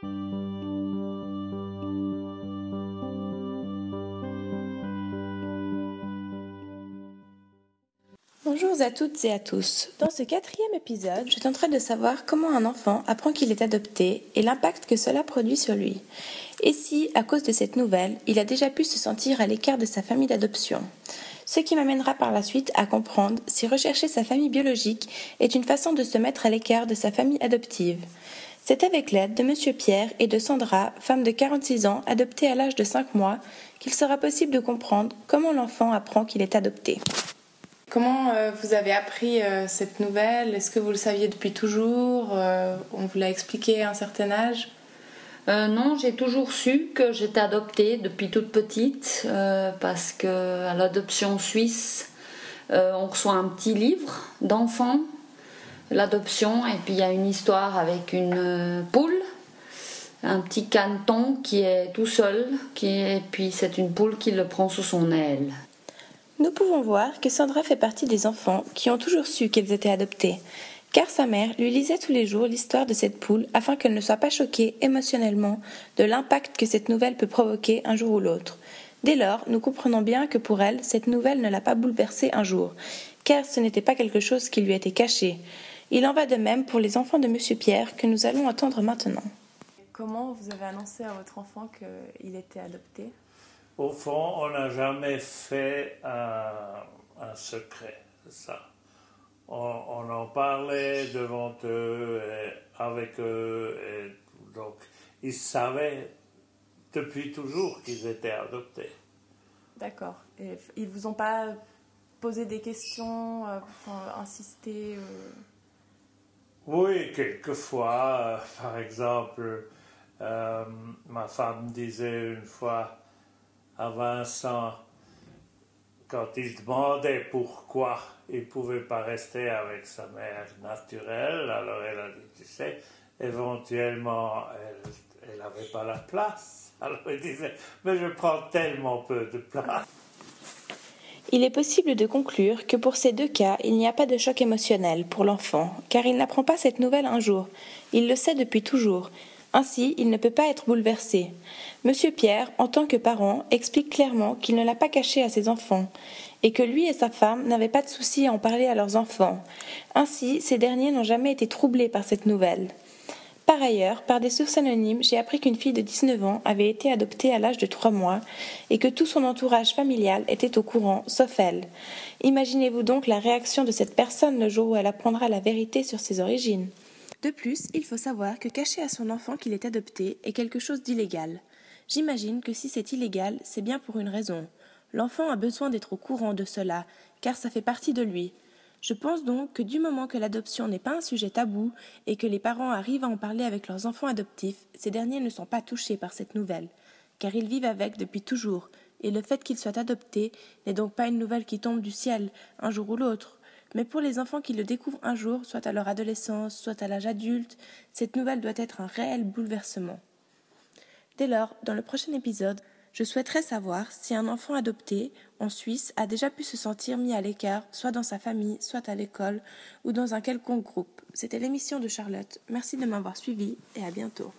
Bonjour à toutes et à tous. Dans ce quatrième épisode, je tenterai de savoir comment un enfant apprend qu'il est adopté et l'impact que cela produit sur lui. Et si, à cause de cette nouvelle, il a déjà pu se sentir à l'écart de sa famille d'adoption. Ce qui m'amènera par la suite à comprendre si rechercher sa famille biologique est une façon de se mettre à l'écart de sa famille adoptive. C'est avec l'aide de Monsieur Pierre et de Sandra, femme de 46 ans, adoptée à l'âge de 5 mois, qu'il sera possible de comprendre comment l'enfant apprend qu'il est adopté. Comment euh, vous avez appris euh, cette nouvelle? Est-ce que vous le saviez depuis toujours? Euh, On vous l'a expliqué à un certain âge? Non, j'ai toujours su que j'étais adoptée depuis toute petite parce que à l'adoption suisse, on reçoit un petit livre d'enfant, l'adoption, et puis il y a une histoire avec une poule un petit caneton qui est tout seul, qui et puis c'est une poule qui le prend sous son aile. Nous pouvons voir que Sandra fait partie des enfants qui ont toujours su qu'elles étaient adoptées, car sa mère lui lisait tous les jours l'histoire de cette poule afin qu'elle ne soit pas choquée émotionnellement de l'impact que cette nouvelle peut provoquer un jour ou l'autre. Dès lors, nous comprenons bien que pour elle, cette nouvelle ne l'a pas bouleversée un jour, car ce n'était pas quelque chose qui lui était caché. Il en va de même pour les enfants de Monsieur Pierre que nous allons entendre maintenant. Comment vous avez annoncé à votre enfant qu'il était adopté? Au fond, on n'a jamais fait un, secret de ça. On, en parlait devant eux, et avec eux, et donc ils savaient depuis toujours qu'ils étaient adoptés. D'accord. Et ils vous ont pas posé des questions, euh, insisté euh? Oui, quelquefois. Euh, par exemple, ma femme disait une fois à Vincent, quand il demandait pourquoi il ne pouvait pas rester avec sa mère naturelle, alors elle a dit, tu sais, éventuellement, elle n'avait pas la place. Alors il disait, mais je prends tellement peu de place. Il est possible de conclure que pour ces deux cas, il n'y a pas de choc émotionnel pour l'enfant, car il n'apprend pas cette nouvelle un jour. Il le sait depuis toujours, ainsi, il ne peut pas être bouleversé. Monsieur Pierre, en tant que parent, explique clairement qu'il ne l'a pas caché à ses enfants, et que lui et sa femme n'avaient pas de souci à en parler à leurs enfants. Ainsi, ces derniers n'ont jamais été troublés par cette nouvelle. Par ailleurs, par des sources anonymes, j'ai appris qu'une fille de 19 ans avait été adoptée à l'âge de 3 mois et que tout son entourage familial était au courant, sauf elle. Imaginez-vous donc la réaction de cette personne le jour où elle apprendra la vérité sur ses origines. De plus, il faut savoir que cacher à son enfant qu'il est adopté est quelque chose d'illégal. J'imagine que si c'est illégal, c'est bien pour une raison. L'enfant a besoin d'être au courant de cela, car ça fait partie de lui. Je pense donc que du moment que l'adoption n'est pas un sujet tabou et que les parents arrivent à en parler avec leurs enfants adoptifs, ces derniers ne sont pas touchés par cette nouvelle, car ils vivent avec depuis toujours, et le fait qu'ils soient adoptés n'est donc pas une nouvelle qui tombe du ciel un jour ou l'autre. Mais pour les enfants qui le découvrent un jour, soit à leur adolescence, soit à l'âge adulte, cette nouvelle doit être un réel bouleversement. Dès lors, dans le prochain épisode, je souhaiterais savoir si un enfant adopté en Suisse a déjà pu se sentir mis à l'écart, soit dans sa famille, soit à l'école, ou dans un quelconque groupe. C'était l'émission de Charlotte. Merci de m'avoir suivi et à bientôt.